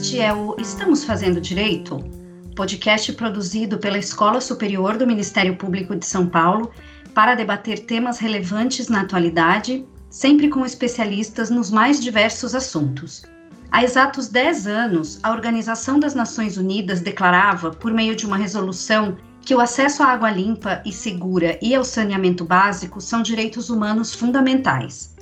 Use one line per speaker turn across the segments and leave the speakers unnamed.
Este é o Estamos Fazendo Direito, podcast produzido pela Escola Superior do Ministério Público de São Paulo para debater temas relevantes na atualidade, sempre com especialistas nos mais diversos assuntos. Há exatos 10 anos, a Organização das Nações Unidas declarava, por meio de uma resolução, que o acesso à água limpa e segura e ao saneamento básico são direitos humanos fundamentais.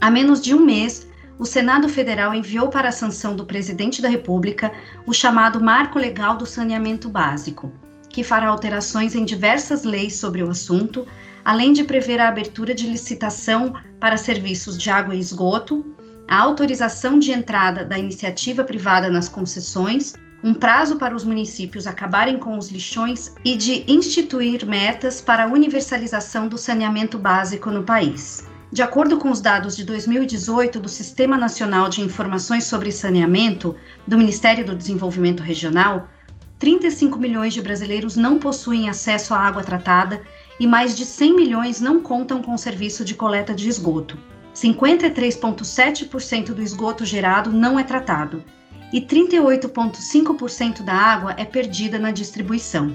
Há menos de um mês, o Senado Federal enviou para a sanção do presidente da República o chamado Marco Legal do Saneamento Básico, que fará alterações em diversas leis sobre o assunto, além de prever a abertura de licitação para serviços de água e esgoto, a autorização de entrada da iniciativa privada nas concessões, um prazo para os municípios acabarem com os lixões e de instituir metas para a universalização do saneamento básico no país. De acordo com os dados de 2018 do Sistema Nacional de Informações sobre Saneamento do Ministério do Desenvolvimento Regional, 35 milhões de brasileiros não possuem acesso à água tratada e mais de 100 milhões não contam com serviço de coleta de esgoto. 53,7% do esgoto gerado não é tratado e 38,5% da água é perdida na distribuição.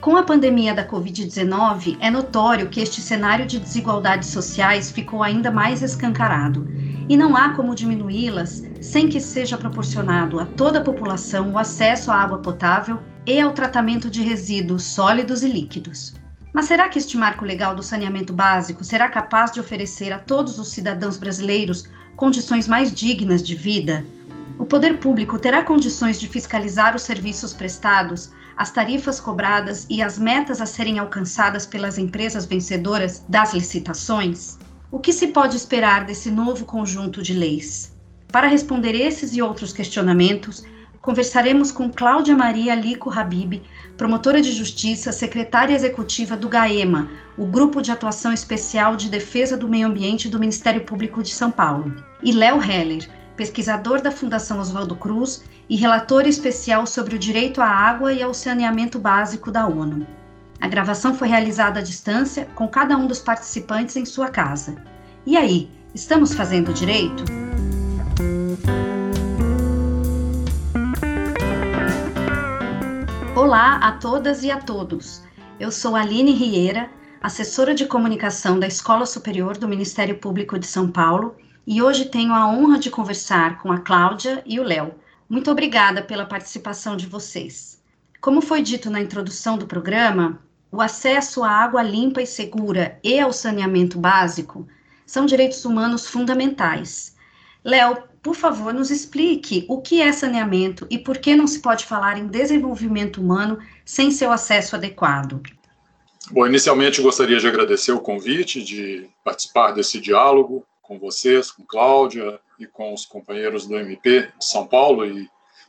Com a pandemia da Covid-19, é notório que este cenário de desigualdades sociais ficou ainda mais escancarado, e não há como diminuí-las sem que seja proporcionado a toda a população o acesso à água potável e ao tratamento de resíduos sólidos e líquidos. Mas será que este marco legal do saneamento básico será capaz de oferecer a todos os cidadãos brasileiros condições mais dignas de vida? O poder público terá condições de fiscalizar os serviços prestados as tarifas cobradas e as metas a serem alcançadas pelas empresas vencedoras das licitações? O que se pode esperar desse novo conjunto de leis? Para responder esses e outros questionamentos, conversaremos com Cláudia Maria Lico Habib, promotora de justiça, secretária executiva do GAEMA, o Grupo de Atuação Especial de Defesa do Meio Ambiente do Ministério Público de São Paulo, e Léo Heller, pesquisador da Fundação Oswaldo Cruz e relator especial sobre o direito à água e ao saneamento básico da ONU. A gravação foi realizada à distância, com cada um dos participantes em sua casa. E aí, estamos fazendo direito? Olá a todas e a todos. Eu sou Aline Rieira, assessora de comunicação da Escola Superior do Ministério Público de São Paulo e hoje tenho a honra de conversar com a Cláudia e o Léo. Muito obrigada pela participação de vocês. Como foi dito na introdução do programa, o acesso à água limpa e segura e ao saneamento básico são direitos humanos fundamentais. Léo, por favor, nos explique o que é saneamento e por que não se pode falar em desenvolvimento humano sem seu acesso adequado.
Bom, inicialmente gostaria de agradecer o convite de participar desse diálogo com vocês, com Cláudia e com os companheiros do MP de São Paulo e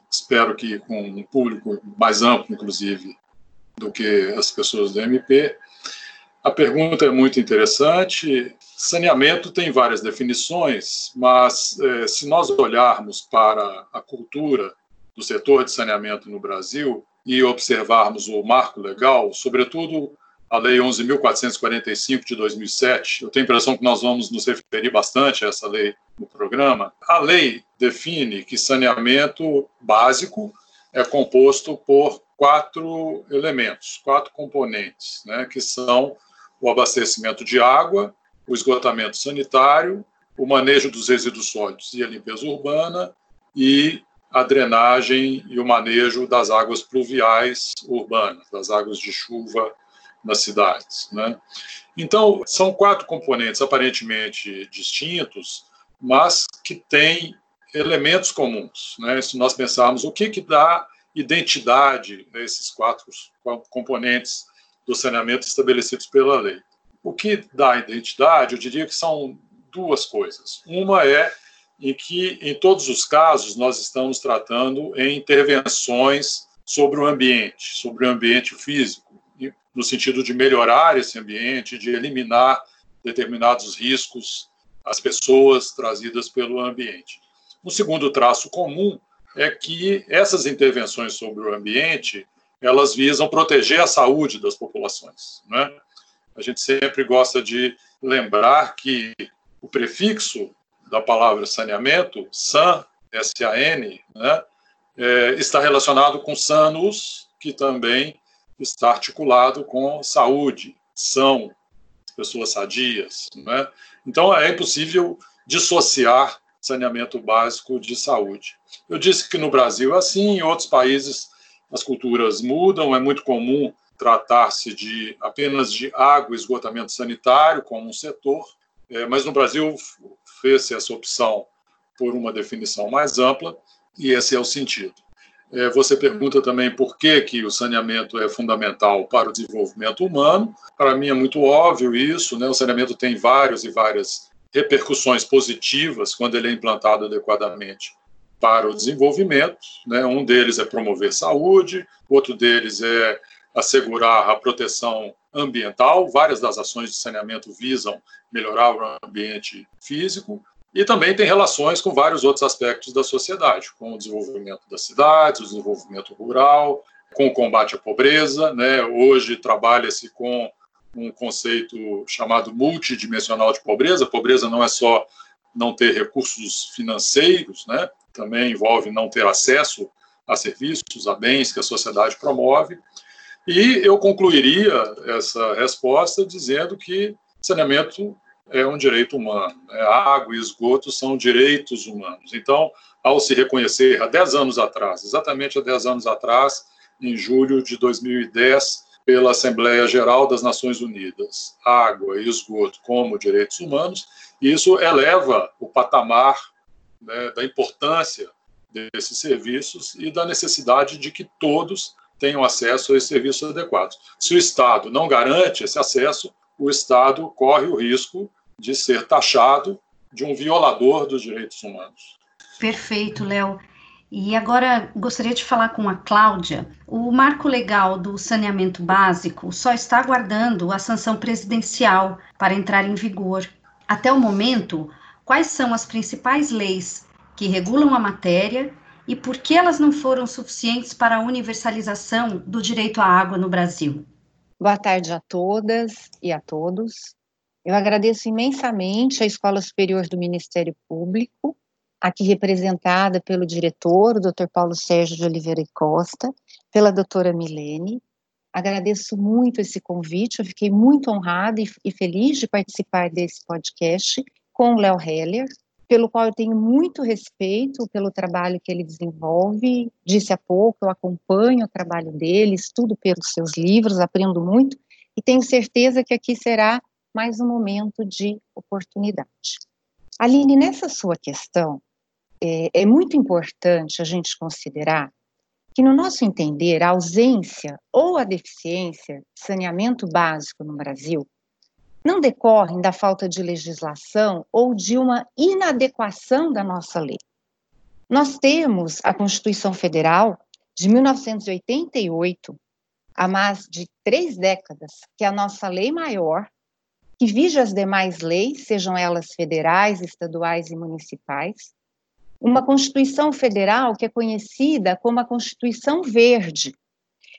espero que com um público mais amplo, inclusive, do que as pessoas do MP. A pergunta é muito interessante. Saneamento tem várias definições, mas eh, se nós olharmos para a cultura do setor de saneamento no Brasil e observarmos o marco legal, sobretudo a Lei 11.445 de 2007. Eu tenho a impressão que nós vamos nos referir bastante a essa lei no programa. A lei define que saneamento básico é composto por quatro elementos, quatro componentes, né, que são o abastecimento de água, o esgotamento sanitário, o manejo dos resíduos sólidos e a limpeza urbana e a drenagem e o manejo das águas pluviais urbanas, das águas de chuva nas cidades. Né? Então, são quatro componentes aparentemente distintos, mas que têm elementos comuns. Né? Se nós pensarmos o que, que dá identidade a esses quatro componentes do saneamento estabelecidos pela lei. O que dá identidade, eu diria que são duas coisas. Uma é em que, em todos os casos, nós estamos tratando em intervenções sobre o ambiente, sobre o ambiente físico no sentido de melhorar esse ambiente, de eliminar determinados riscos às pessoas trazidas pelo ambiente. Um segundo traço comum é que essas intervenções sobre o ambiente elas visam proteger a saúde das populações. Né? A gente sempre gosta de lembrar que o prefixo da palavra saneamento, san, S-A-N, né, é, está relacionado com sanos, que também está articulado com saúde, são, pessoas sadias. Né? Então, é impossível dissociar saneamento básico de saúde. Eu disse que no Brasil é assim, em outros países as culturas mudam, é muito comum tratar-se de apenas de água e esgotamento sanitário como um setor, é, mas no Brasil fez-se essa opção por uma definição mais ampla e esse é o sentido. É, você pergunta também por que, que o saneamento é fundamental para o desenvolvimento humano. Para mim é muito óbvio isso, né? O saneamento tem vários e várias repercussões positivas quando ele é implantado adequadamente para o desenvolvimento. Né? Um deles é promover saúde, outro deles é assegurar a proteção ambiental. Várias das ações de saneamento visam melhorar o ambiente físico. E também tem relações com vários outros aspectos da sociedade, com o desenvolvimento das cidades, o desenvolvimento rural, com o combate à pobreza. Né? Hoje trabalha-se com um conceito chamado multidimensional de pobreza. Pobreza não é só não ter recursos financeiros, né? também envolve não ter acesso a serviços, a bens que a sociedade promove. E eu concluiria essa resposta dizendo que saneamento é um direito humano. Né? Água e esgoto são direitos humanos. Então, ao se reconhecer há 10 anos atrás, exatamente há 10 anos atrás, em julho de 2010, pela Assembleia Geral das Nações Unidas, água e esgoto como direitos humanos, isso eleva o patamar né, da importância desses serviços e da necessidade de que todos tenham acesso a esses serviços adequados. Se o Estado não garante esse acesso, o Estado corre o risco de ser taxado de um violador dos direitos humanos.
Perfeito, Léo. E agora gostaria de falar com a Cláudia. O marco legal do saneamento básico só está aguardando a sanção presidencial para entrar em vigor. Até o momento, quais são as principais leis que regulam a matéria e por que elas não foram suficientes para a universalização do direito à água no Brasil?
Boa tarde a todas e a todos. Eu agradeço imensamente à Escola Superior do Ministério Público aqui representada pelo diretor, o Dr. Paulo Sérgio de Oliveira e Costa, pela doutora Milene. Agradeço muito esse convite, eu fiquei muito honrada e, e feliz de participar desse podcast com o Léo Heller, pelo qual eu tenho muito respeito pelo trabalho que ele desenvolve. Disse há pouco, eu acompanho o trabalho dele, estudo pelos seus livros, aprendo muito e tenho certeza que aqui será mais um momento de oportunidade. Aline, nessa sua questão, é, é muito importante a gente considerar que, no nosso entender, a ausência ou a deficiência de saneamento básico no Brasil não decorrem da falta de legislação ou de uma inadequação da nossa lei. Nós temos a Constituição Federal de 1988, há mais de três décadas, que é a nossa lei maior, que vige as demais leis, sejam elas federais, estaduais e municipais, uma Constituição Federal que é conhecida como a Constituição Verde,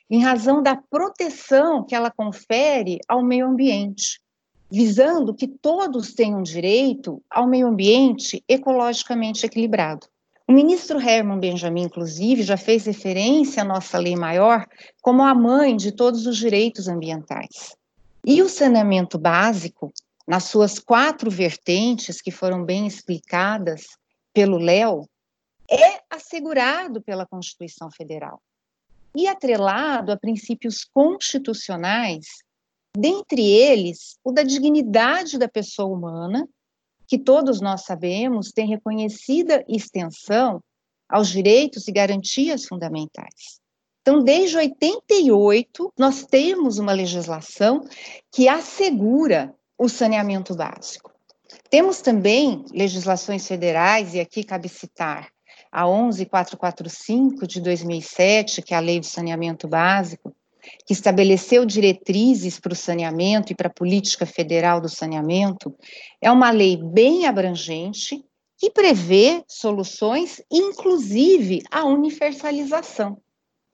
em razão da proteção que ela confere ao meio ambiente, visando que todos tenham direito ao meio ambiente ecologicamente equilibrado. O ministro Herman Benjamin, inclusive, já fez referência à nossa lei maior como a mãe de todos os direitos ambientais. E o saneamento básico, nas suas quatro vertentes que foram bem explicadas pelo Léo é assegurado pela Constituição Federal e atrelado a princípios constitucionais, dentre eles o da dignidade da pessoa humana, que todos nós sabemos tem reconhecida extensão aos direitos e garantias fundamentais. Então, desde 88, nós temos uma legislação que assegura o saneamento básico. Temos também legislações federais, e aqui cabe citar a 11445 de 2007, que é a Lei de Saneamento Básico, que estabeleceu diretrizes para o saneamento e para a política federal do saneamento, é uma lei bem abrangente que prevê soluções, inclusive a universalização.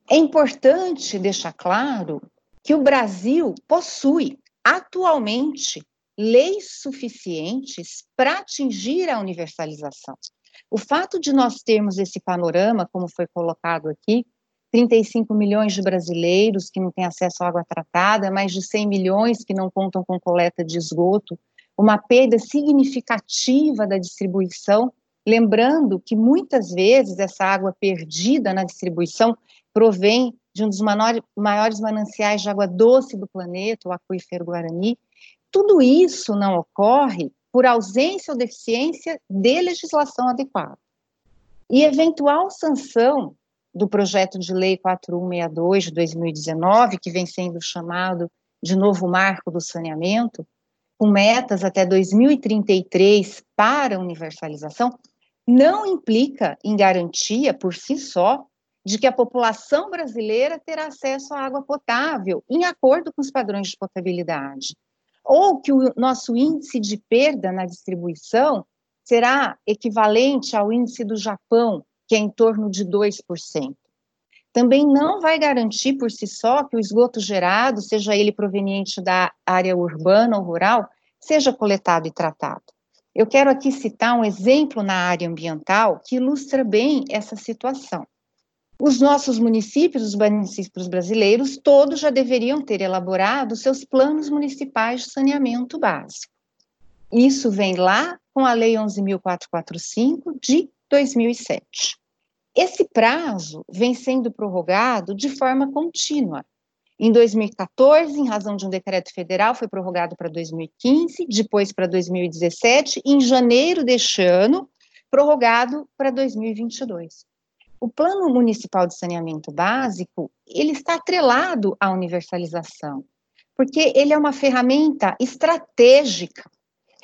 É importante deixar claro que o Brasil possui atualmente leis suficientes para atingir a universalização. O fato de nós termos esse panorama, como foi colocado aqui, 35 milhões de brasileiros que não têm acesso à água tratada, mais de 100 milhões que não contam com coleta de esgoto, uma perda significativa da distribuição, lembrando que muitas vezes essa água perdida na distribuição provém de um dos maiores mananciais de água doce do planeta, o aquífero Guarani. Tudo isso não ocorre por ausência ou deficiência de legislação adequada. E eventual sanção do projeto de lei 4162 de 2019, que vem sendo chamado de novo marco do saneamento, com metas até 2033 para universalização, não implica em garantia por si só de que a população brasileira terá acesso à água potável em acordo com os padrões de potabilidade, ou que o nosso índice de perda na distribuição será equivalente ao índice do Japão, que é em torno de 2%. Também não vai garantir por si só que o esgoto gerado, seja ele proveniente da área urbana ou rural, seja coletado e tratado. Eu quero aqui citar um exemplo na área ambiental que ilustra bem essa situação. Os nossos municípios, os municípios brasileiros, todos já deveriam ter elaborado seus planos municipais de saneamento básico. Isso vem lá com a Lei 11.445 de 2007. Esse prazo vem sendo prorrogado de forma contínua. Em 2014, em razão de um decreto federal, foi prorrogado para 2015, depois para 2017, e em janeiro deste ano, prorrogado para 2022. O Plano Municipal de Saneamento Básico, ele está atrelado à universalização, porque ele é uma ferramenta estratégica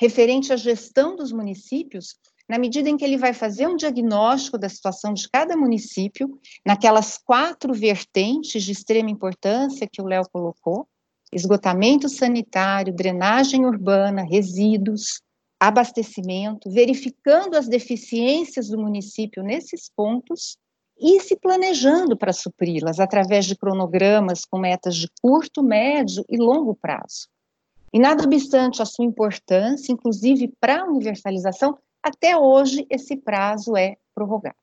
referente à gestão dos municípios, na medida em que ele vai fazer um diagnóstico da situação de cada município, naquelas quatro vertentes de extrema importância que o Léo colocou: esgotamento sanitário, drenagem urbana, resíduos, abastecimento, verificando as deficiências do município nesses pontos e se planejando para supri-las através de cronogramas com metas de curto, médio e longo prazo. E nada obstante a sua importância, inclusive para a universalização, até hoje esse prazo é prorrogado.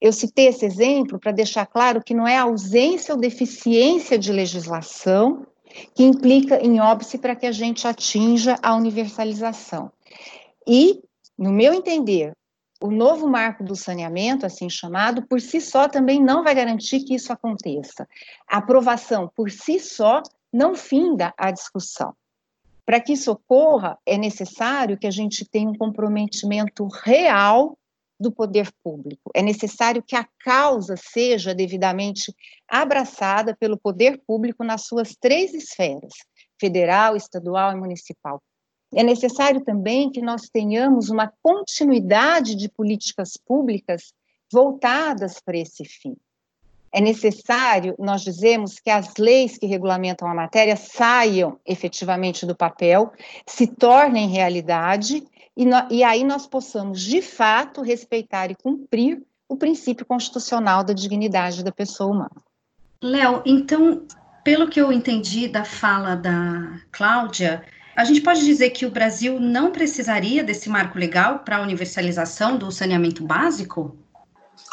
Eu citei esse exemplo para deixar claro que não é ausência ou deficiência de legislação que implica em óbice para que a gente atinja a universalização. E, no meu entender, o novo marco do saneamento, assim chamado, por si só também não vai garantir que isso aconteça. A aprovação por si só não finda a discussão. Para que isso ocorra, é necessário que a gente tenha um comprometimento real do poder público. É necessário que a causa seja devidamente abraçada pelo poder público nas suas três esferas: federal, estadual e municipal. É necessário também que nós tenhamos uma continuidade de políticas públicas voltadas para esse fim é necessário, nós dizemos, que as leis que regulamentam a matéria saiam efetivamente do papel, se tornem realidade, e, no, e aí nós possamos, de fato, respeitar e cumprir o princípio constitucional da dignidade da pessoa humana.
Léo, então, pelo que eu entendi da fala da Cláudia, a gente pode dizer que o Brasil não precisaria desse marco legal para a universalização do saneamento básico?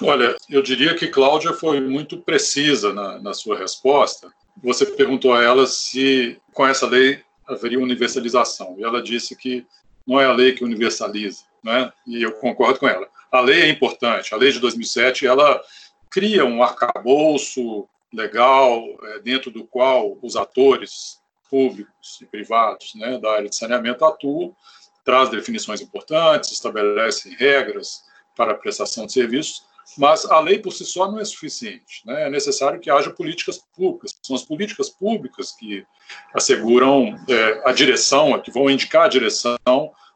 Olha, eu diria que Cláudia foi muito precisa na, na sua resposta. Você perguntou a ela se com essa lei haveria universalização, e ela disse que não é a lei que universaliza, né? e eu concordo com ela. A lei é importante, a lei de 2007, ela cria um arcabouço legal é, dentro do qual os atores públicos e privados né, da área de saneamento atuam, traz definições importantes, estabelece regras para a prestação de serviços, mas a lei por si só não é suficiente. Né? É necessário que haja políticas públicas. São as políticas públicas que asseguram é, a direção, que vão indicar a direção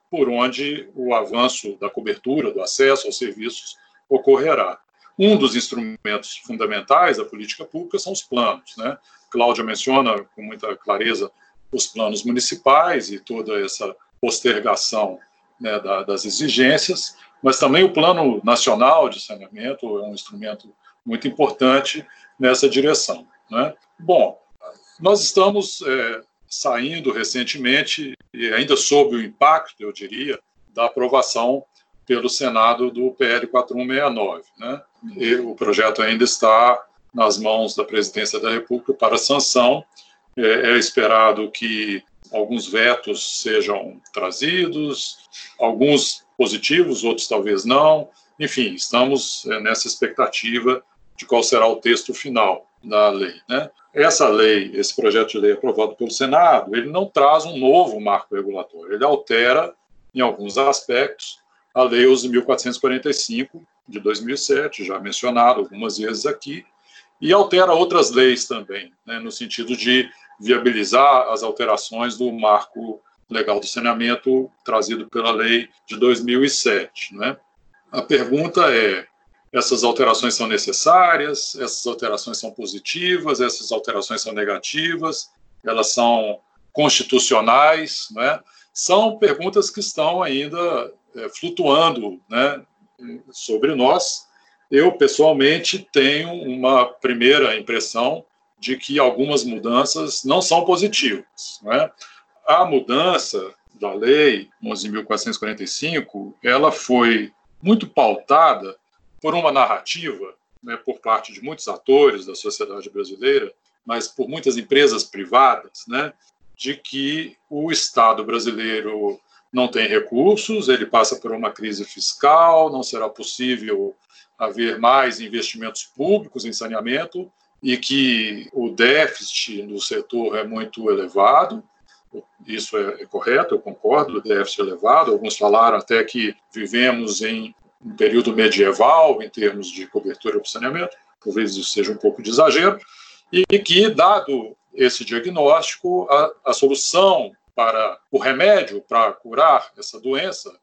por onde o avanço da cobertura, do acesso aos serviços ocorrerá. Um dos instrumentos fundamentais da política pública são os planos. Né? Cláudia menciona com muita clareza os planos municipais e toda essa postergação né, da, das exigências, mas também o Plano Nacional de Saneamento é um instrumento muito importante nessa direção. Né? Bom, nós estamos é, saindo recentemente, e ainda sob o impacto, eu diria, da aprovação pelo Senado do PL 4169. Né? E o projeto ainda está nas mãos da Presidência da República para sanção. É, é esperado que alguns vetos sejam trazidos, alguns positivos, outros talvez não. Enfim, estamos é, nessa expectativa de qual será o texto final da lei. Né? Essa lei, esse projeto de lei aprovado pelo Senado, ele não traz um novo marco regulatório, ele altera, em alguns aspectos, a Lei 11.445 de 2007, já mencionado algumas vezes aqui, e altera outras leis também, né, no sentido de viabilizar as alterações do marco legal do saneamento trazido pela lei de 2007. Né? A pergunta é: essas alterações são necessárias? Essas alterações são positivas? Essas alterações são negativas? Elas são constitucionais? Né? São perguntas que estão ainda é, flutuando né, sobre nós. Eu, pessoalmente, tenho uma primeira impressão de que algumas mudanças não são positivas. Né? A mudança da lei 11.445, ela foi muito pautada por uma narrativa, né, por parte de muitos atores da sociedade brasileira, mas por muitas empresas privadas, né, de que o Estado brasileiro não tem recursos, ele passa por uma crise fiscal, não será possível haver mais investimentos públicos em saneamento e que o déficit no setor é muito elevado. Isso é, é correto, eu concordo, o déficit é elevado. Alguns falaram até que vivemos em um período medieval em termos de cobertura para saneamento, talvez isso seja um pouco de exagero, e que, dado esse diagnóstico, a, a solução para o remédio para curar essa doença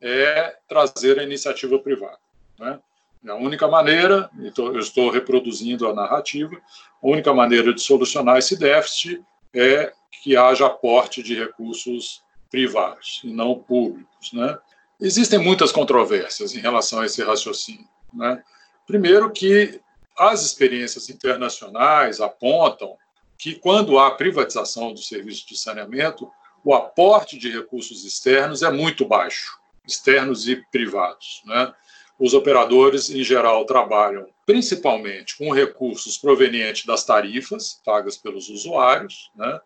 é trazer a iniciativa privada. Né? A única maneira, eu estou reproduzindo a narrativa, a única maneira de solucionar esse déficit é que haja aporte de recursos privados e não públicos. Né? Existem muitas controvérsias em relação a esse raciocínio. Né? Primeiro, que as experiências internacionais apontam que quando há privatização do serviço de saneamento, o aporte de recursos externos é muito baixo, externos e privados. Né? Os operadores, em geral, trabalham principalmente com recursos provenientes das tarifas pagas pelos usuários, né?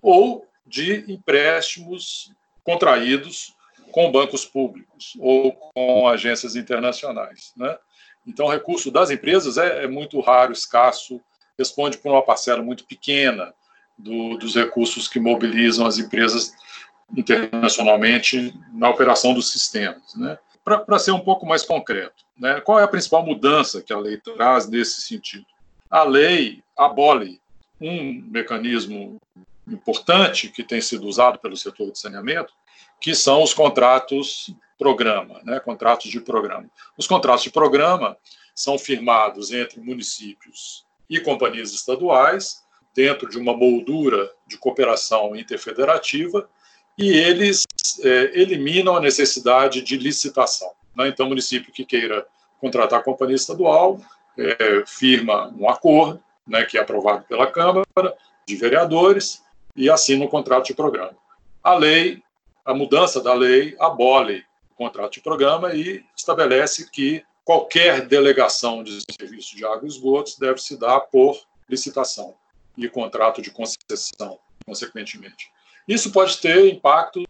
ou de empréstimos contraídos com bancos públicos ou com agências internacionais. Né? Então, o recurso das empresas é, é muito raro, escasso, responde por uma parcela muito pequena do, dos recursos que mobilizam as empresas internacionalmente na operação dos sistemas. Né? Para ser um pouco mais concreto, né? qual é a principal mudança que a lei traz nesse sentido? A lei abole um mecanismo importante que tem sido usado pelo setor de saneamento, que são os contratos programa, né? contratos de programa. Os contratos de programa são firmados entre municípios e companhias estaduais, dentro de uma moldura de cooperação interfederativa, e eles é, eliminam a necessidade de licitação. Né? Então, o município que queira contratar a companhia estadual é, firma um acordo, né, que é aprovado pela Câmara de Vereadores, e assina um contrato de programa. A lei, a mudança da lei, abole o contrato de programa e estabelece que qualquer delegação de serviço de água e esgotos deve se dar por licitação e contrato de concessão, consequentemente. Isso pode ter impactos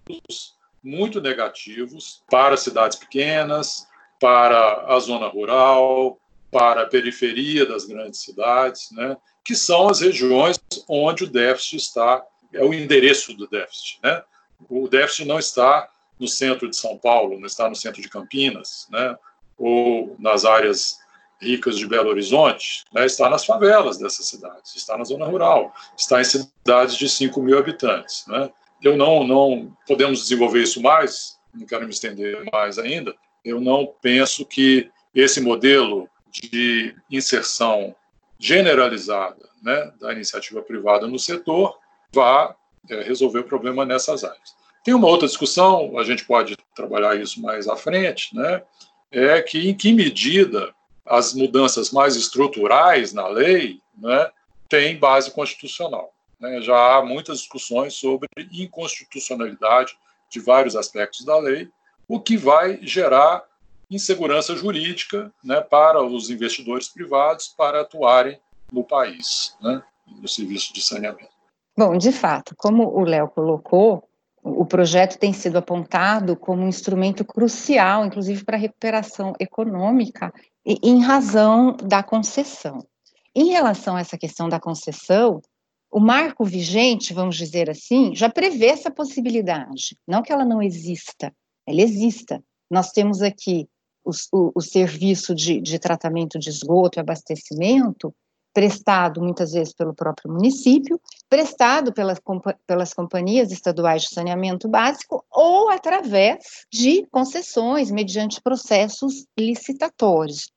muito negativos para cidades pequenas, para a zona rural, para a periferia das grandes cidades, né, que são as regiões onde o déficit está, é o endereço do déficit. Né? O déficit não está no centro de São Paulo, não está no centro de Campinas, né, ou nas áreas ricas de Belo Horizonte, né, está nas favelas dessas cidades, está na zona rural, está em cidades de 5 mil habitantes. Né. Eu não, não podemos desenvolver isso mais, não quero me estender mais ainda. Eu não penso que esse modelo de inserção generalizada né, da iniciativa privada no setor vá é, resolver o problema nessas áreas. Tem uma outra discussão, a gente pode trabalhar isso mais à frente, né, é que em que medida as mudanças mais estruturais na lei né, têm base constitucional. Né? Já há muitas discussões sobre inconstitucionalidade de vários aspectos da lei, o que vai gerar insegurança jurídica né, para os investidores privados para atuarem no país, né, no serviço de saneamento.
Bom, de fato, como o Léo colocou, o projeto tem sido apontado como um instrumento crucial, inclusive para a recuperação econômica, em razão da concessão. Em relação a essa questão da concessão, o marco vigente, vamos dizer assim, já prevê essa possibilidade. Não que ela não exista, ela exista. Nós temos aqui o, o, o serviço de, de tratamento de esgoto e abastecimento, prestado muitas vezes pelo próprio município, prestado pelas, pelas companhias estaduais de saneamento básico ou através de concessões, mediante processos licitatórios.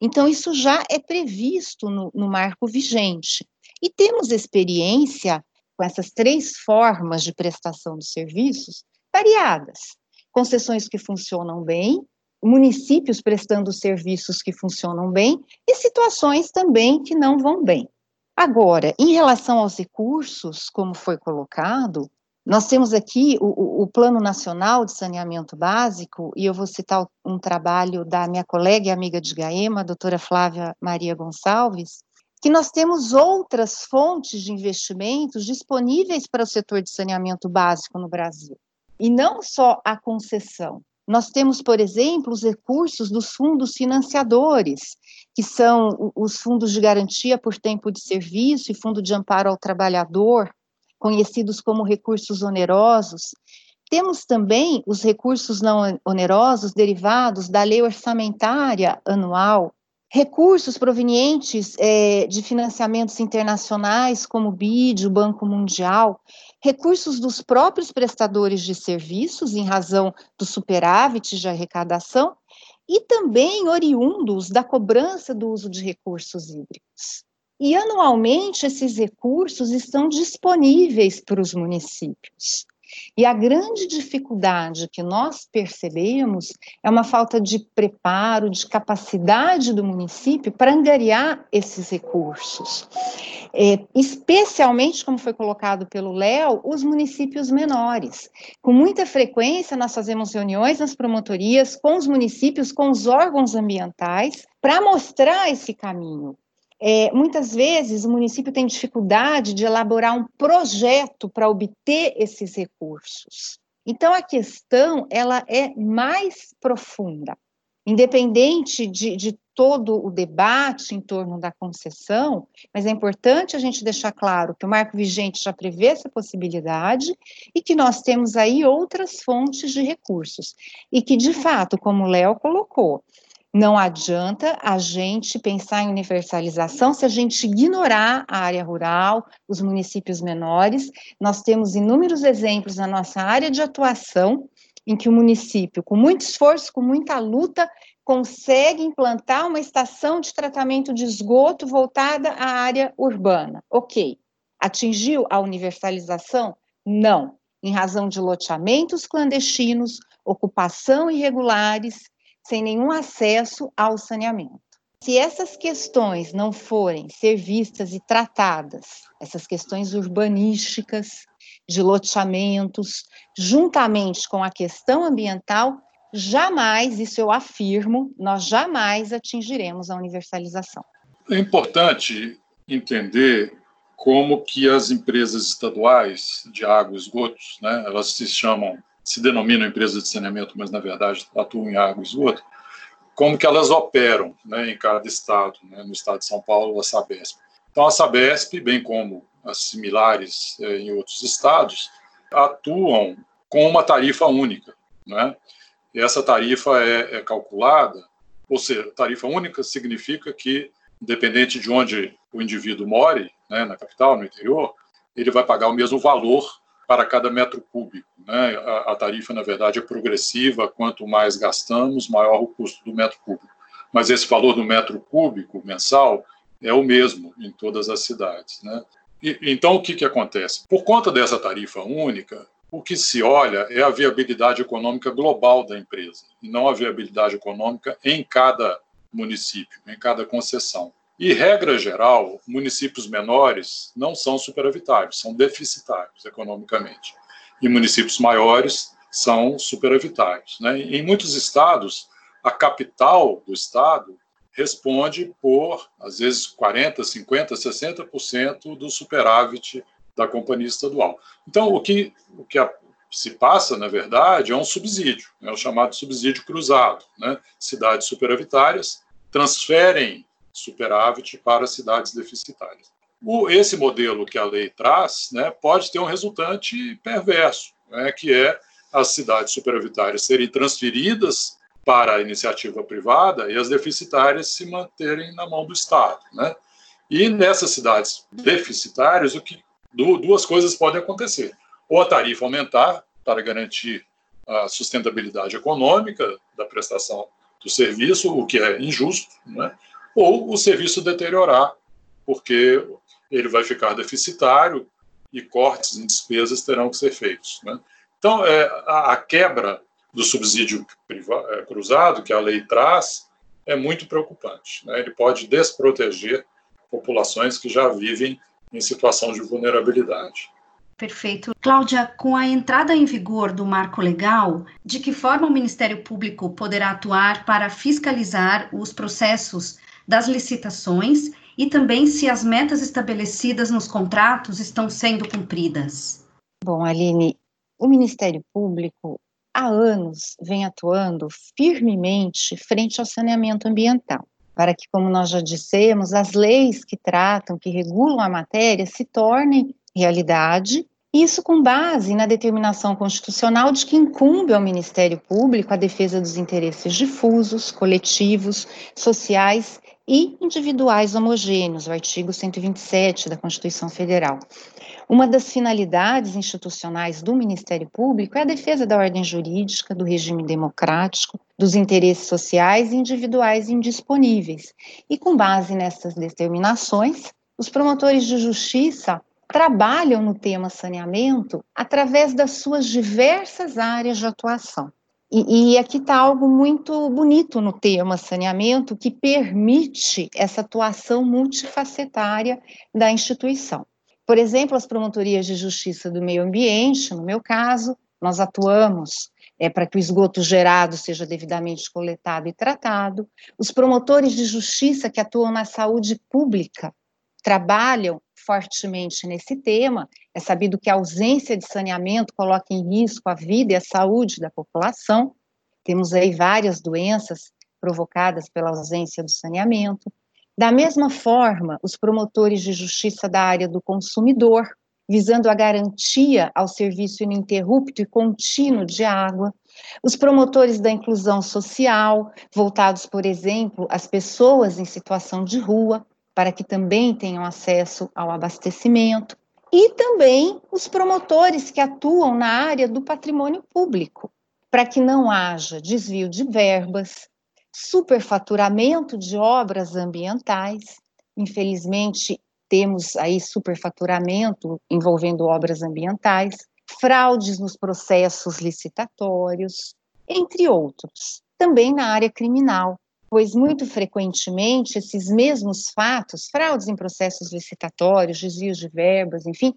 Então, isso já é previsto no, no marco vigente. E temos experiência com essas três formas de prestação de serviços variadas. Concessões que funcionam bem, municípios prestando serviços que funcionam bem e situações também que não vão bem. Agora, em relação aos recursos, como foi colocado, nós temos aqui o, o, Plano Nacional de Saneamento Básico, e eu vou citar um trabalho da minha colega e amiga de Gaema, a doutora Flávia Maria Gonçalves, que nós temos outras fontes de investimentos disponíveis para o setor de saneamento básico no Brasil. E não só a concessão, nós temos, por exemplo, os recursos dos fundos financiadores, que são os fundos de garantia por tempo de serviço e fundo de amparo ao trabalhador, conhecidos como recursos onerosos. Temos também os recursos não onerosos derivados da lei orçamentária anual, recursos provenientes é, de financiamentos internacionais, como o BID, o Banco Mundial, recursos dos próprios prestadores de serviços, em razão do superávit de arrecadação, e também oriundos da cobrança do uso de recursos hídricos. E anualmente esses recursos estão disponíveis para os municípios. E a grande dificuldade que nós percebemos é uma falta de preparo, de capacidade do município para angariar esses recursos. É, especialmente, como foi colocado pelo Léo, os municípios menores. Com muita frequência, nós fazemos reuniões nas promotorias com os municípios, com os órgãos ambientais, para mostrar esse caminho, é, muitas vezes o município tem dificuldade de elaborar um projeto para obter esses recursos. Então a questão ela é mais profunda, independente de, de todo o debate em torno da concessão, mas é importante a gente deixar claro que o marco vigente já prevê essa possibilidade e que nós temos aí outras fontes de recursos. E que, de fato, como o Léo colocou, não adianta a gente pensar em universalização se a gente ignorar a área rural, os municípios menores. Nós temos inúmeros exemplos na nossa área de atuação em que o município, com muito esforço, com muita luta, consegue implantar uma estação de tratamento de esgoto voltada à área urbana. Ok. Atingiu a universalização? Não. Em razão de loteamentos clandestinos, ocupação irregulares sem nenhum acesso ao saneamento. Se essas questões não forem ser vistas e tratadas, essas questões urbanísticas, de loteamentos, juntamente com a questão ambiental, jamais, isso eu afirmo, nós jamais atingiremos a universalização.
É importante entender como que as empresas estaduais de água e esgotos, né, elas se chamam se denominam empresas de saneamento, mas na verdade atuam em água e esgoto, como que elas operam né, em cada estado, né, no estado de São Paulo, a Sabesp. Então, a Sabesp, bem como as similares é, em outros estados, atuam com uma tarifa única. Né? E essa tarifa é, é calculada, ou seja, tarifa única significa que, independente de onde o indivíduo more, né, na capital, no interior, ele vai pagar o mesmo valor para cada metro cúbico. Né? A, a, tarifa, na verdade, é progressiva, quanto mais gastamos, maior o custo do metro cúbico. Mas esse valor do metro cúbico mensal é o mesmo em todas as cidades. Né? E, então, o que, que acontece? Por conta dessa tarifa única, o que se olha é a viabilidade econômica global da empresa, e não a viabilidade econômica em cada município, em cada concessão. E, regra geral, municípios menores não são superavitários, são deficitários economicamente. E municípios maiores são superavitários. Né? Em muitos estados, a capital do estado responde por, às vezes, 40%, 50%, 60% do superávit da companhia estadual. Então, o que, o que se passa, na verdade, é um subsídio, é o chamado subsídio cruzado. Né? Cidades superavitárias transferem superávit para cidades deficitárias. O, esse modelo que a lei traz né, pode ter um resultante perverso, né, que é as cidades superavitárias serem transferidas para a iniciativa privada e as deficitárias se manterem na mão do Estado. Né? E nessas cidades deficitárias, o que, duas coisas podem acontecer. Ou a tarifa aumentar para garantir a sustentabilidade econômica da prestação do serviço, o que é injusto, né? Ou o serviço deteriorar, porque ele vai ficar deficitário e cortes em despesas terão que ser feitos. Né? Então, é, a, a, quebra do subsídio privado, é, cruzado que a lei traz é muito preocupante. Né? Ele pode desproteger populações que já vivem em situação de vulnerabilidade.
Perfeito. Cláudia, com a entrada em vigor do marco legal, de que forma o Ministério Público poderá atuar para fiscalizar os processos das licitações e também se as metas estabelecidas nos contratos estão sendo cumpridas?
Bom, Aline, o Ministério Público há anos vem atuando firmemente frente ao saneamento ambiental, para que, como nós já dissemos, as leis que tratam, que regulam a matéria, se tornem realidade. Isso com base na determinação constitucional de que incumbe ao Ministério Público a defesa dos interesses difusos, coletivos, sociais e individuais homogêneos, o artigo 127 da Constituição Federal. Uma das finalidades institucionais do Ministério Público é a defesa da ordem jurídica, do regime democrático, dos interesses sociais e individuais indisponíveis. E com base nessas determinações, os promotores de justiça trabalham no tema saneamento através das suas diversas áreas de atuação. E, e aqui está algo muito bonito no tema saneamento, que permite essa atuação multifacetária da instituição. Por exemplo, as promotorias de justiça do meio ambiente, no meu caso, nós atuamos é, para que o esgoto gerado seja devidamente coletado e tratado. Os promotores de justiça que atuam na saúde pública trabalham fortemente nesse tema. É sabido que a ausência de saneamento coloca em risco a vida e a saúde da população. Temos aí várias doenças provocadas pela ausência do saneamento. Da mesma forma, os promotores de justiça da área do consumidor, visando a garantia ao serviço ininterrupto e contínuo de água, os promotores da inclusão social, voltados, por exemplo, às pessoas em situação de rua, para que também tenham acesso ao abastecimento, e também os promotores que atuam na área do patrimônio público, para que não haja desvio de verbas, superfaturamento de obras ambientais. Infelizmente, temos aí superfaturamento envolvendo obras ambientais, fraudes nos processos licitatórios, entre outros. Também na área criminal, pois muito frequentemente esses mesmos fatos, fraudes em processos licitatórios, desvios de verbas, enfim,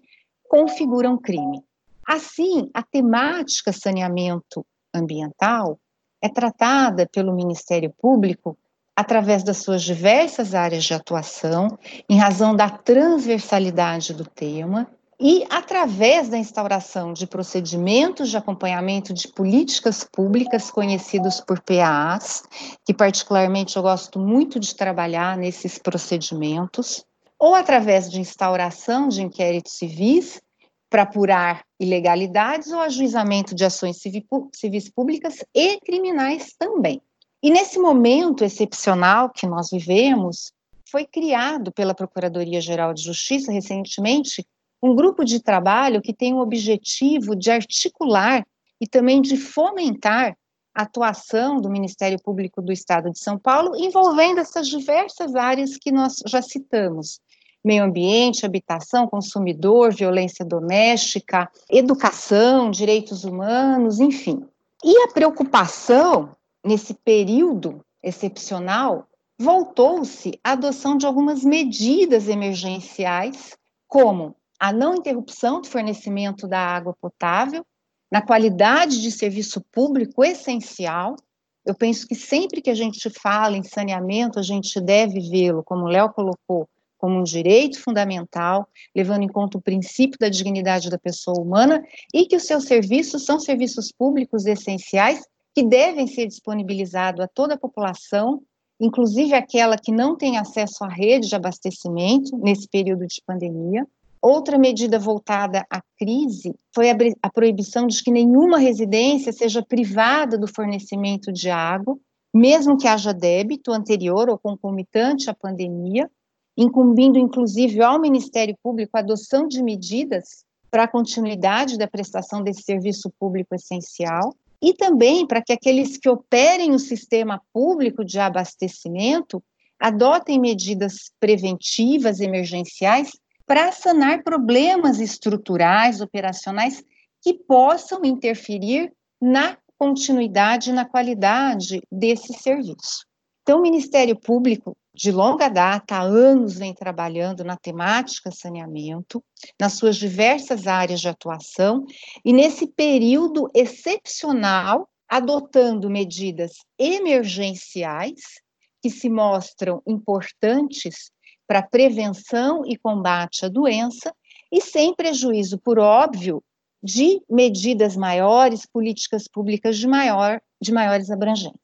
configuram crime. Assim, a temática saneamento ambiental é tratada pelo Ministério Público através das suas diversas áreas de atuação, em razão da transversalidade do tema e através da instauração de procedimentos de acompanhamento de políticas públicas conhecidos por PAs, que particularmente eu gosto muito de trabalhar nesses procedimentos, ou através de instauração de inquéritos civis para apurar ilegalidades ou ajuizamento de ações civis públicas e criminais também. E nesse momento excepcional que nós vivemos, foi criado pela Procuradoria-Geral de Justiça recentemente um grupo de trabalho que tem o objetivo de articular e também de fomentar a atuação do Ministério Público do Estado de São Paulo envolvendo essas diversas áreas que nós já citamos: meio ambiente, habitação, consumidor, violência doméstica, educação, direitos humanos, enfim. E a preocupação nesse período excepcional voltou-se à adoção de algumas medidas emergenciais, como a não interrupção do fornecimento da água potável, na qualidade de serviço público essencial. Eu penso que sempre que a gente fala em saneamento, a gente deve vê-lo, como o Léo colocou, como um direito fundamental, levando em conta o princípio da dignidade da pessoa humana e que os seus serviços são serviços públicos essenciais que devem ser disponibilizados a toda a população, inclusive aquela que não tem acesso à rede de abastecimento nesse período de pandemia. Outra medida voltada à crise foi a, proibição de que nenhuma residência seja privada do fornecimento de água, mesmo que haja débito anterior ou concomitante à pandemia, incumbindo inclusive ao Ministério Público a adoção de medidas para a continuidade da prestação desse serviço público essencial e também para que aqueles que operem o sistema público de abastecimento adotem medidas preventivas emergenciais para sanar problemas estruturais, operacionais que possam interferir na continuidade e na qualidade desse serviço. Então, o Ministério Público de longa data, há anos vem trabalhando na temática saneamento, nas suas diversas áreas de atuação, e nesse período excepcional, adotando medidas emergenciais que se mostram importantes para prevenção e combate à doença, e sem prejuízo, por óbvio, de medidas maiores, políticas públicas de, maior, de maiores abrangências.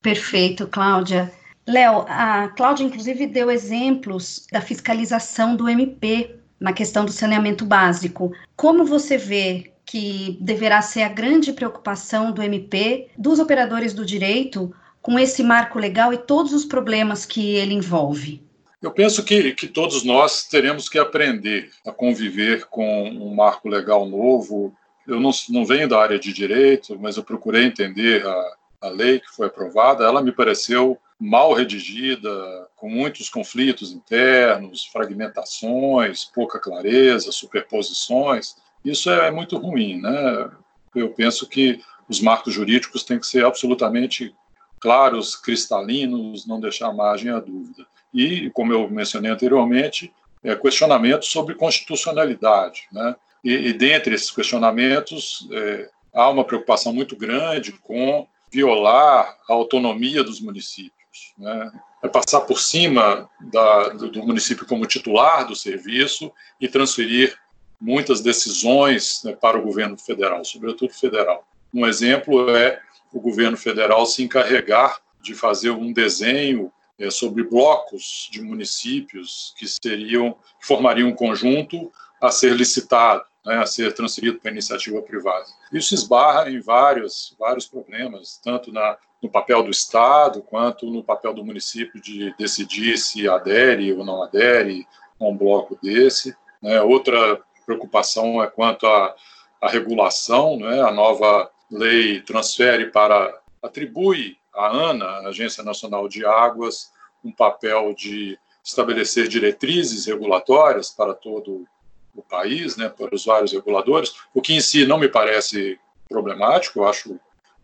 Perfeito, Cláudia. Léo, a Cláudia, inclusive, deu exemplos da fiscalização do MP na questão do saneamento básico. Como você vê que deverá ser a grande preocupação do MP, dos operadores do direito, com esse marco legal e todos os problemas que ele envolve?
Eu penso que, que todos nós teremos que aprender a conviver com um marco legal novo. Eu não, não venho da área de direito, mas eu procurei entender a, a lei que foi aprovada. Ela me pareceu mal redigida, com muitos conflitos internos, fragmentações, pouca clareza, superposições. Isso é muito ruim, né? Eu penso que os marcos jurídicos têm que ser absolutamente claros, cristalinos, não deixar margem à dúvida. E, como eu mencionei anteriormente, é, questionamentos sobre constitucionalidade, né? E, e dentre esses questionamentos, é, há uma preocupação muito grande com violar a autonomia dos municípios né? é passar por cima da, do, do, município como titular do serviço e transferir muitas decisões né, para o governo federal, sobretudo federal. Um exemplo é o governo federal se encarregar de fazer um desenho é, sobre blocos de municípios que seriam que formariam um conjunto a ser licitado, né, a ser transferido para iniciativa privada. Isso esbarra em vários vários problemas, tanto na no papel do Estado, quanto no papel do município de decidir se adere ou não adere a um bloco desse. Né? Outra preocupação é quanto à, à regulação, né? a nova lei transfere para, atribui à ANA, a Agência Nacional de Águas, um papel de estabelecer diretrizes regulatórias para todo o país, né, para os vários reguladores, o que em si não me parece problemático, eu acho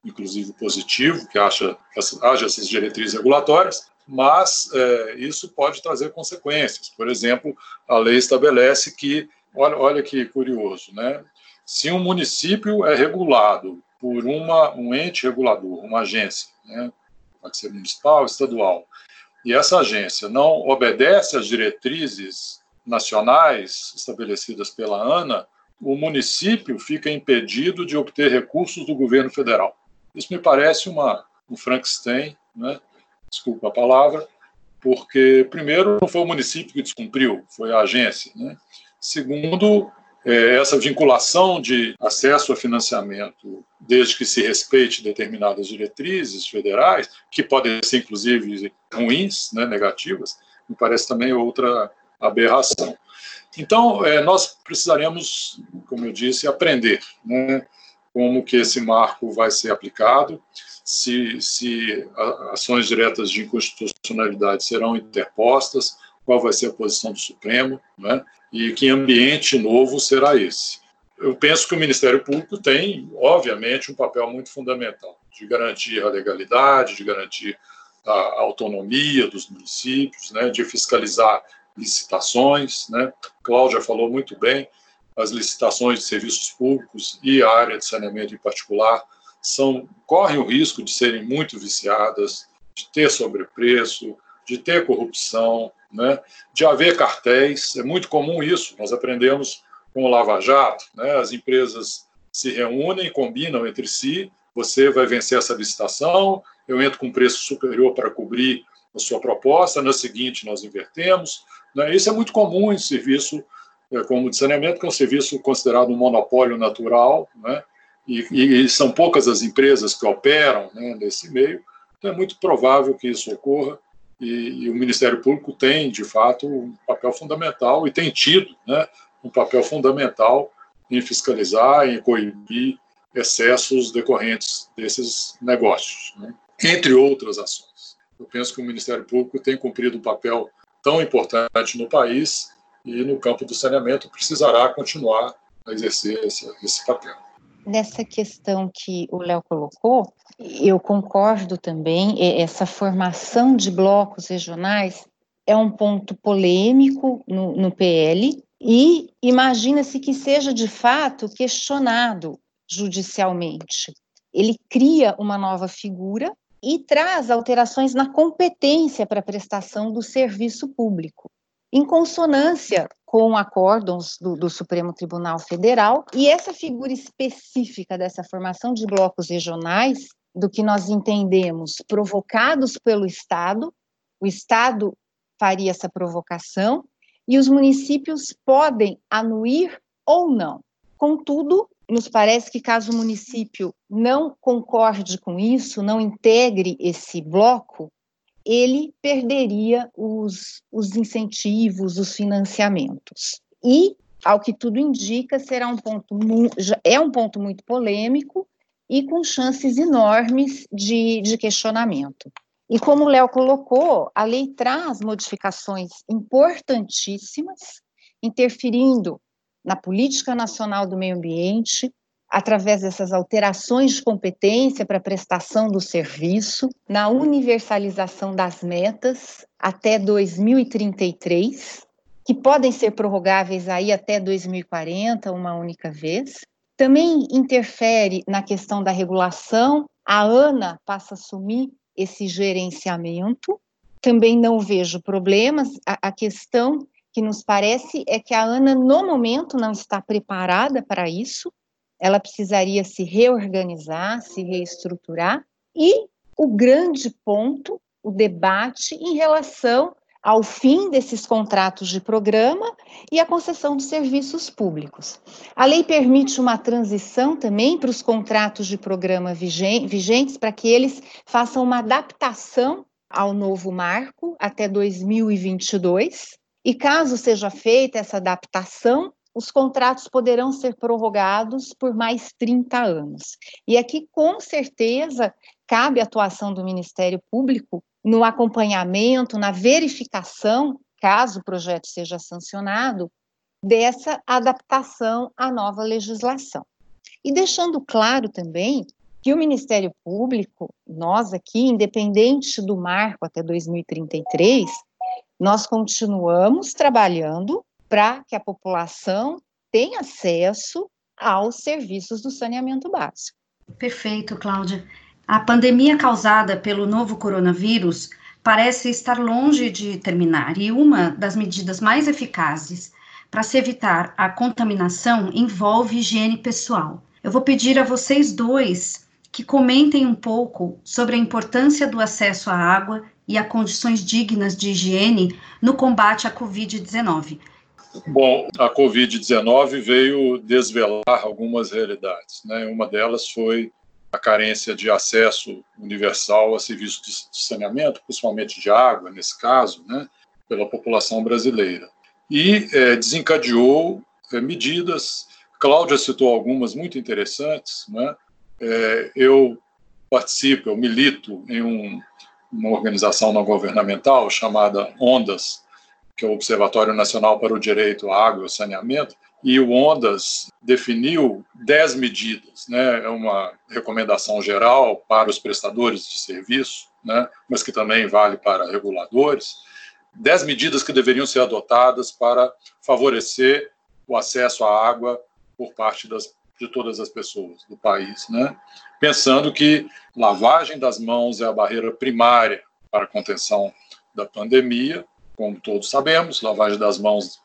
inclusive positivo, que que haja essas diretrizes regulatórias, mas é, isso pode trazer consequências. Por exemplo, a lei estabelece que, olha, olha que curioso, né? Se um município é regulado por uma, um ente regulador, uma agência, né? pode ser municipal, estadual, e essa agência não obedece às diretrizes nacionais estabelecidas pela ANA, o município fica impedido de obter recursos do governo federal. Isso me parece uma, um Frankenstein, né? desculpa a palavra, porque, primeiro, não foi o município que descumpriu, foi a agência. Né? Segundo, essa vinculação de acesso a financiamento, desde que se respeite determinadas diretrizes federais, que podem ser, inclusive, ruins, né, negativas, me parece também outra aberração. Então, é, nós precisaremos, como eu disse, aprender. Né? como que esse marco vai ser aplicado, se, se ações diretas de inconstitucionalidade serão interpostas, qual vai ser a posição do Supremo, né? E que ambiente novo será esse. Eu penso que o Ministério Público tem, obviamente, um papel muito fundamental de garantir a legalidade, de garantir a autonomia dos municípios, né, de fiscalizar licitações. Né? Cláudia falou muito bem, as licitações de serviços públicos e a área de saneamento em particular são correm o risco de serem muito viciadas, de ter sobrepreço, de ter corrupção, né, de haver cartéis. É muito comum isso. Nós aprendemos com o Lava Jato. Né, as empresas se reúnem, combinam entre si. Você vai vencer essa licitação, eu entro com um preço superior para cobrir a sua proposta, na seguinte nós invertemos. Né, isso é muito comum em serviço é, como de saneamento, que é um serviço considerado um monopólio natural, né, e, e, são poucas as empresas que operam né, nesse meio, então é muito provável que isso ocorra e, e, o Ministério Público tem, de fato, um papel fundamental e tem tido né, um papel fundamental em fiscalizar, em coibir excessos decorrentes desses negócios, né, entre outras ações. Eu penso que o Ministério Público tem cumprido um papel tão importante no país e no campo do saneamento precisará continuar a exercer esse, esse papel
nessa questão que o Léo colocou, eu concordo também, essa formação de blocos regionais é um ponto polêmico no, no PL e imagina-se que seja de fato questionado judicialmente. Ele cria uma nova figura e traz alterações na competência para a prestação do serviço público em consonância com acórdons do, do, Supremo Tribunal Federal, e essa figura específica dessa formação de blocos regionais, do que nós entendemos provocados pelo Estado, o Estado faria essa provocação, e os municípios podem anuir ou não. Contudo, nos parece que caso o município não concorde com isso, não integre esse bloco, ele perderia os, os incentivos, os financiamentos. E, ao que tudo indica, será um ponto é um ponto muito polêmico e com chances enormes de, de questionamento. E como o Léo colocou, a lei traz modificações importantíssimas, interferindo na política nacional do meio ambiente, através dessas alterações de competência para prestação do serviço, na universalização das metas até 2033, que podem ser prorrogáveis aí até 2040, uma única vez. Também interfere na questão da regulação, a ANA passa a assumir esse gerenciamento. Também não vejo problemas, a, a questão que nos parece é que a ANA, no momento, não está preparada para isso, ela precisaria se reorganizar, se reestruturar, e o grande ponto, o debate em relação ao fim desses contratos de programa e a concessão de serviços públicos. A lei permite uma transição também para os contratos de programa vigentes, para que eles façam uma adaptação ao novo marco até 2022. E caso seja feita essa adaptação, os contratos poderão ser prorrogados por mais 30 anos. E aqui, com certeza, cabe a atuação do Ministério Público no acompanhamento, na verificação, caso o projeto seja sancionado, dessa adaptação à nova legislação. E deixando claro também que o Ministério Público, nós aqui, independente do marco até 2033, nós continuamos trabalhando para que a população tenha acesso aos serviços do saneamento básico.
Perfeito, Cláudia. A pandemia causada pelo novo coronavírus parece estar longe de terminar e uma das medidas mais eficazes para se evitar a contaminação envolve higiene pessoal. Eu vou pedir a vocês dois que comentem um pouco sobre a importância do acesso à água e a condições dignas de higiene no combate à Covid-19.
Bom, a Covid-19 veio desvelar algumas realidades. Né? Uma delas foi a carência de acesso universal a serviços de saneamento, principalmente de água, nesse caso, né? pela população brasileira. E é, desencadeou é, medidas, Cláudia citou algumas muito interessantes. Né? É, eu participo, eu milito em um, uma organização não governamental chamada ONDAS, que é o Observatório Nacional para o Direito à Água e Saneamento, e o ONDAS definiu 10 medidas, né? é uma recomendação geral para os prestadores de serviço, né? mas que também vale para reguladores, 10 medidas que deveriam ser adotadas para favorecer o acesso à água por parte das, de todas as pessoas do país, né? Pensando que lavagem das mãos é a barreira primária para a contenção da pandemia, como todos sabemos, lavagem das mãos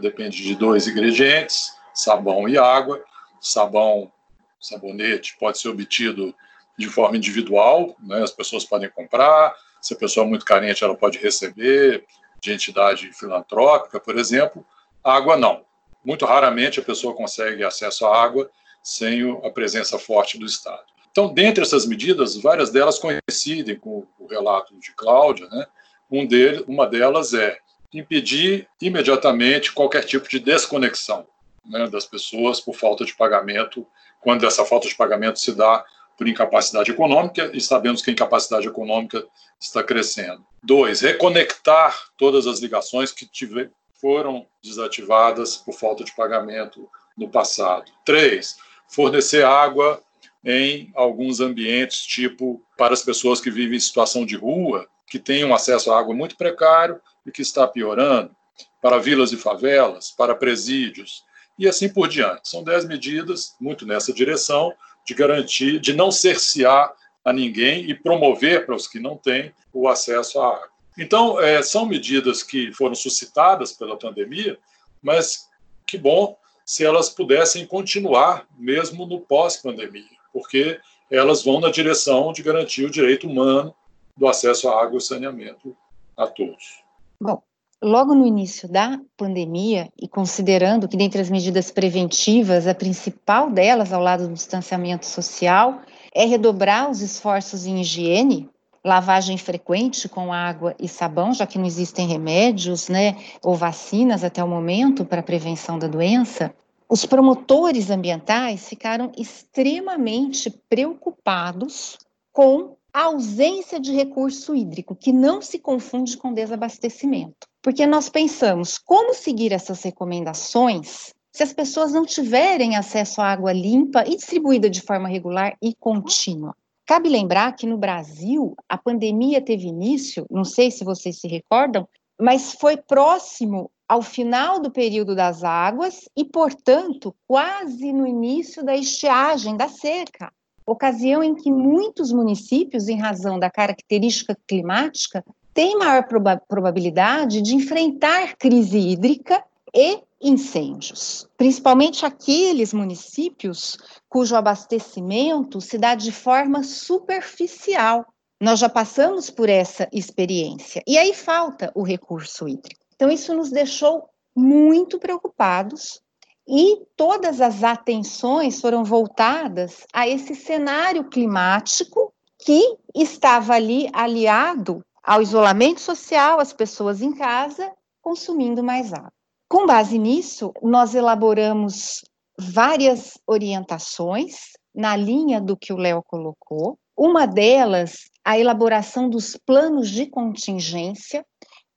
depende de dois ingredientes, sabão e água. Sabão, sabonete pode ser obtido de forma individual, né? as pessoas podem comprar, se a pessoa é muito carente, ela pode receber de entidade filantrópica, por exemplo. Água não. Muito raramente a pessoa consegue acesso à água sem a presença forte do Estado. Então, dentre essas medidas, várias delas coincidem com o relato de Cláudia. Né? Um dele, uma delas é impedir imediatamente qualquer tipo de desconexão né, das pessoas por falta de pagamento, quando essa falta de pagamento se dá por incapacidade econômica, e sabemos que a incapacidade econômica está crescendo. Dois, reconectar todas as ligações que tiver, foram desativadas por falta de pagamento no passado. Três, fornecer água em alguns ambientes, tipo para as pessoas que vivem em situação de rua, que têm um acesso à água muito precário e que está piorando, para vilas e favelas, para presídios, e assim por diante. São dez medidas, muito nessa direção, de garantir, de não cercear a ninguém e promover para os que não têm o acesso à água. Então, é, são medidas que foram suscitadas pela pandemia, mas que bom se elas pudessem continuar mesmo no pós-pandemia, porque elas vão na direção de garantir o direito humano do acesso à água e saneamento a todos.
Bom, logo no início da pandemia, e considerando que dentre as medidas preventivas, a principal delas, ao lado do distanciamento social, é redobrar os esforços em higiene, lavagem frequente com água e sabão, já que não existem remédios, né, ou vacinas até o momento para a prevenção da doença, os promotores ambientais ficaram extremamente preocupados com a ausência de recurso hídrico, que não se confunde com desabastecimento. Porque nós pensamos como seguir essas recomendações se as pessoas não tiverem acesso à água limpa e distribuída de forma regular e contínua. Cabe lembrar que no Brasil a pandemia teve início, não sei se vocês se recordam, mas foi próximo ao final do período das águas e, portanto, quase no início da estiagem da seca, ocasião em que muitos municípios, em razão da característica climática, tem maior proba probabilidade de enfrentar crise hídrica e incêndios, principalmente aqueles municípios cujo abastecimento se dá de forma superficial. Nós já passamos por essa experiência e aí falta o recurso hídrico. Então, isso nos deixou muito preocupados e todas as atenções foram voltadas a esse cenário climático que estava ali aliado ao isolamento social, as pessoas em casa consumindo mais água. Com base nisso, nós elaboramos várias orientações na linha do que o Léo colocou. Uma delas, a elaboração dos planos de contingência.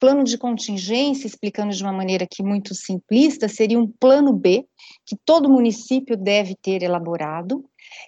Plano de contingência, explicando de uma maneira que muito simplista, seria um plano B que todo município deve ter elaborado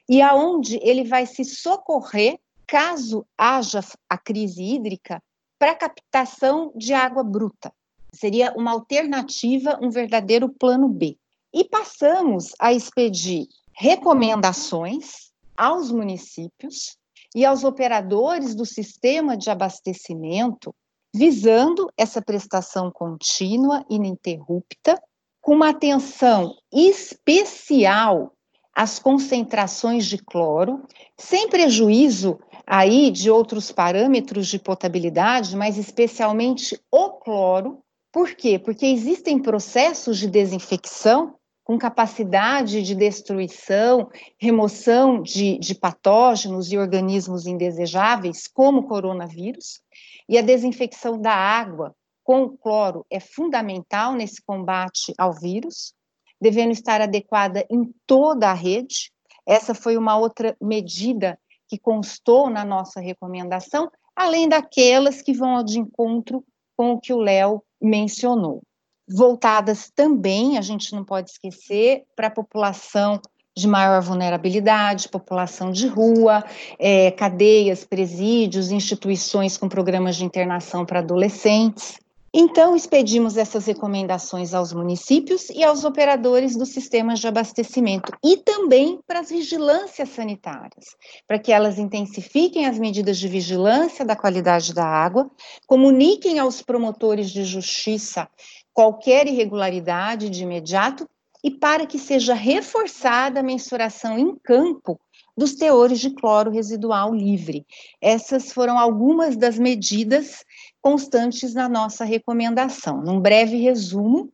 e aonde ele vai se socorrer caso haja a crise hídrica, para captação de água bruta. Seria uma alternativa, um verdadeiro plano B. E passamos a expedir recomendações aos municípios e aos operadores do sistema de abastecimento, visando essa prestação contínua, ininterrupta, com uma atenção especial às concentrações de cloro, sem prejuízo aí de outros parâmetros de potabilidade, mas especialmente o cloro. Por quê? Porque existem processos de desinfecção com capacidade de destruição, remoção de, de patógenos e organismos indesejáveis, como o coronavírus, e a desinfecção da água com o cloro é fundamental nesse combate ao vírus, devendo estar adequada em toda a rede. Essa foi uma outra medida que constou na nossa recomendação, além daquelas que vão de encontro com o que o Léo mencionou. Voltadas também, a gente não pode esquecer, para a população de maior vulnerabilidade, população de rua, é, cadeias, presídios, instituições com programas de internação para adolescentes. Então, expedimos essas recomendações aos municípios e aos operadores dos sistemas de abastecimento e também para as vigilâncias sanitárias, para que elas intensifiquem as medidas de vigilância da qualidade da água, comuniquem aos promotores de justiça qualquer irregularidade de imediato e para que seja reforçada a mensuração em campo dos teores de cloro residual livre. Essas foram algumas das medidas constantes na nossa recomendação. Num breve resumo,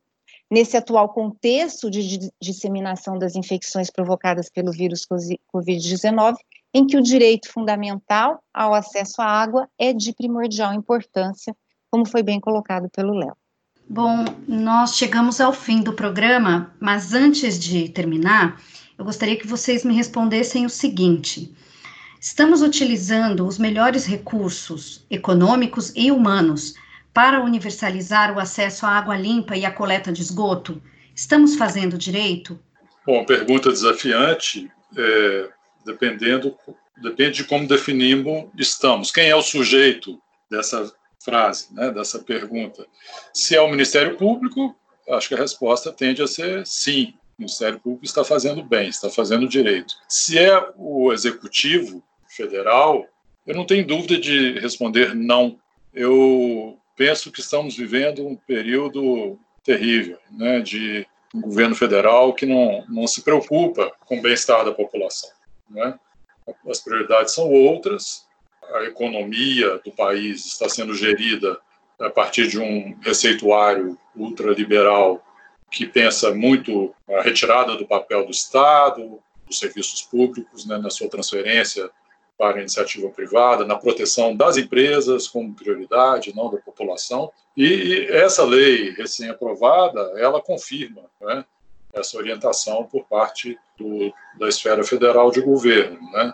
nesse atual contexto de disseminação das infecções provocadas pelo vírus Covid-19, em que o direito fundamental ao acesso à água é de primordial importância, como foi bem colocado pelo Léo.
Bom, nós chegamos ao fim do programa, mas antes de terminar, eu gostaria que vocês me respondessem o seguinte: estamos utilizando os melhores recursos econômicos e humanos para universalizar o acesso à água limpa e à coleta de esgoto? Estamos fazendo direito?
Bom, pergunta desafiante, é, dependendo, depende de como definimos estamos. Quem é o sujeito dessa frase, né, dessa pergunta? Se é o Ministério Público, acho que a resposta tende a ser sim. O Ministério Público está fazendo bem, está fazendo direito. Se é o Executivo Federal, eu não tenho dúvida de responder não. Eu penso que estamos vivendo um período terrível, né, de um governo federal que não, não se preocupa com o bem-estar da população. Né? As prioridades são outras, a economia do país está sendo gerida a partir de um receituário ultraliberal que pensa muito a retirada do papel do Estado, dos serviços públicos, né, na sua transferência para a iniciativa privada, na proteção das empresas como prioridade, não da população. E essa lei recém-aprovada, ela confirma né, essa orientação por parte do, da esfera federal de governo. Né?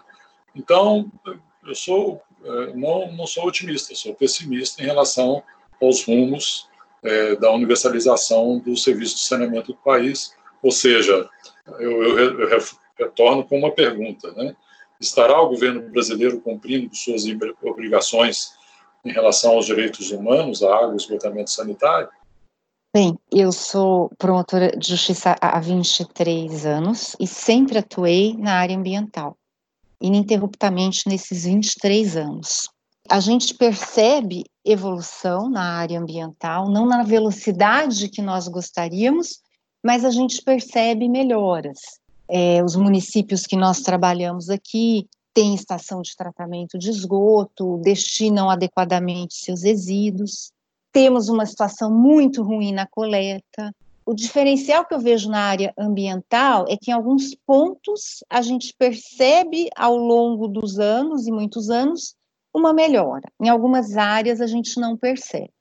Então, eu sou é, não, não sou otimista, sou pessimista em relação aos rumos é, da universalização do serviço de saneamento do país. Ou seja, eu, eu, eu retorno com uma pergunta: né? estará o governo brasileiro cumprindo suas obrigações em relação aos direitos humanos, à água esgotamento sanitário?
Bem, eu sou promotora de justiça há 23 anos e sempre atuei na área ambiental, ininterruptamente nesses 23 anos. A gente percebe evolução na área ambiental, não na velocidade que nós gostaríamos, mas a gente percebe melhoras. É, os municípios que nós trabalhamos aqui têm estação de tratamento de esgoto, destinam adequadamente seus resíduos. Temos uma situação muito ruim na coleta. O diferencial que eu vejo na área ambiental é que em alguns pontos a gente percebe ao longo dos anos e muitos anos uma melhora. Em algumas áreas a gente não percebe.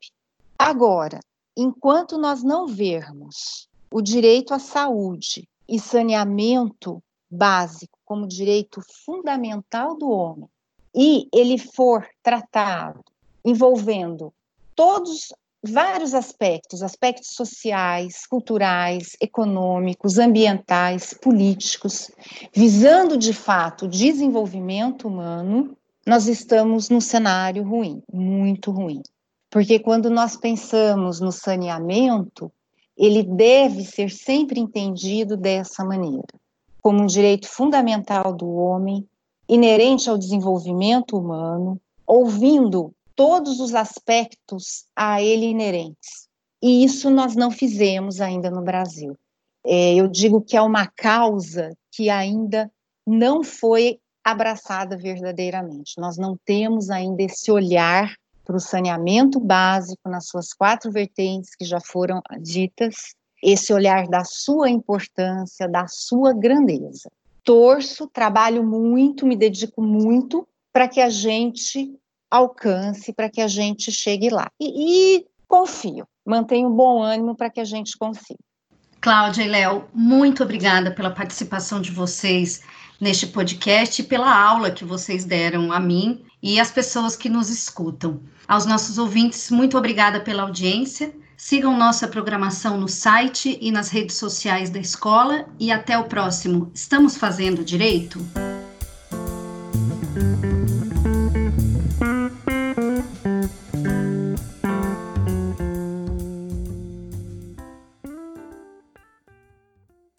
Agora, enquanto nós não vermos o direito à saúde e saneamento básico como direito fundamental do homem e ele for tratado envolvendo todos vários aspectos, aspectos sociais, culturais, econômicos, ambientais, políticos, visando de fato o desenvolvimento humano, nós estamos num cenário ruim, muito ruim. Porque quando nós pensamos no saneamento, ele deve ser sempre entendido dessa maneira, como um direito fundamental do homem, inerente ao desenvolvimento humano, ouvindo todos os aspectos a ele inerentes. E isso nós não fizemos ainda no Brasil. É, eu digo que é uma causa que ainda não foi abraçada verdadeiramente. Nós não temos ainda esse olhar para o saneamento básico nas suas quatro vertentes que já foram ditas, esse olhar da sua importância, da sua grandeza. Torço, trabalho muito, me dedico muito para que a gente alcance, para que a gente chegue lá. E, e confio, mantenho bom ânimo para que a gente consiga.
Cláudia e Léo, muito obrigada pela participação de vocês neste podcast e pela aula que vocês deram a mim e às pessoas que nos escutam. Aos nossos ouvintes, muito obrigada pela audiência. Sigam nossa programação no site e nas redes sociais da escola e até o próximo. Estamos fazendo direito?